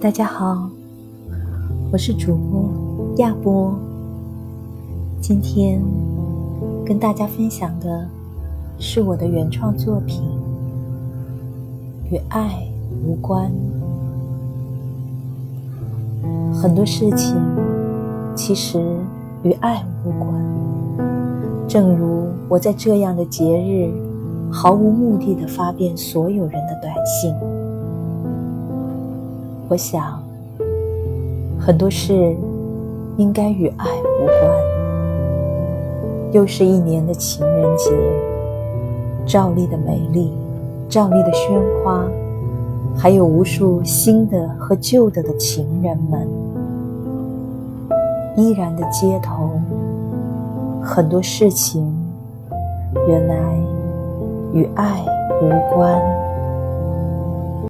大家好，我是主播亚波。今天跟大家分享的是我的原创作品《与爱无关》。很多事情其实与爱无关，正如我在这样的节日毫无目的的发遍所有人的短信。我想，很多事应该与爱无关。又是一年的情人节，照例的美丽，照例的喧哗，还有无数新的和旧的的情人们，依然的街头，很多事情原来与爱无关。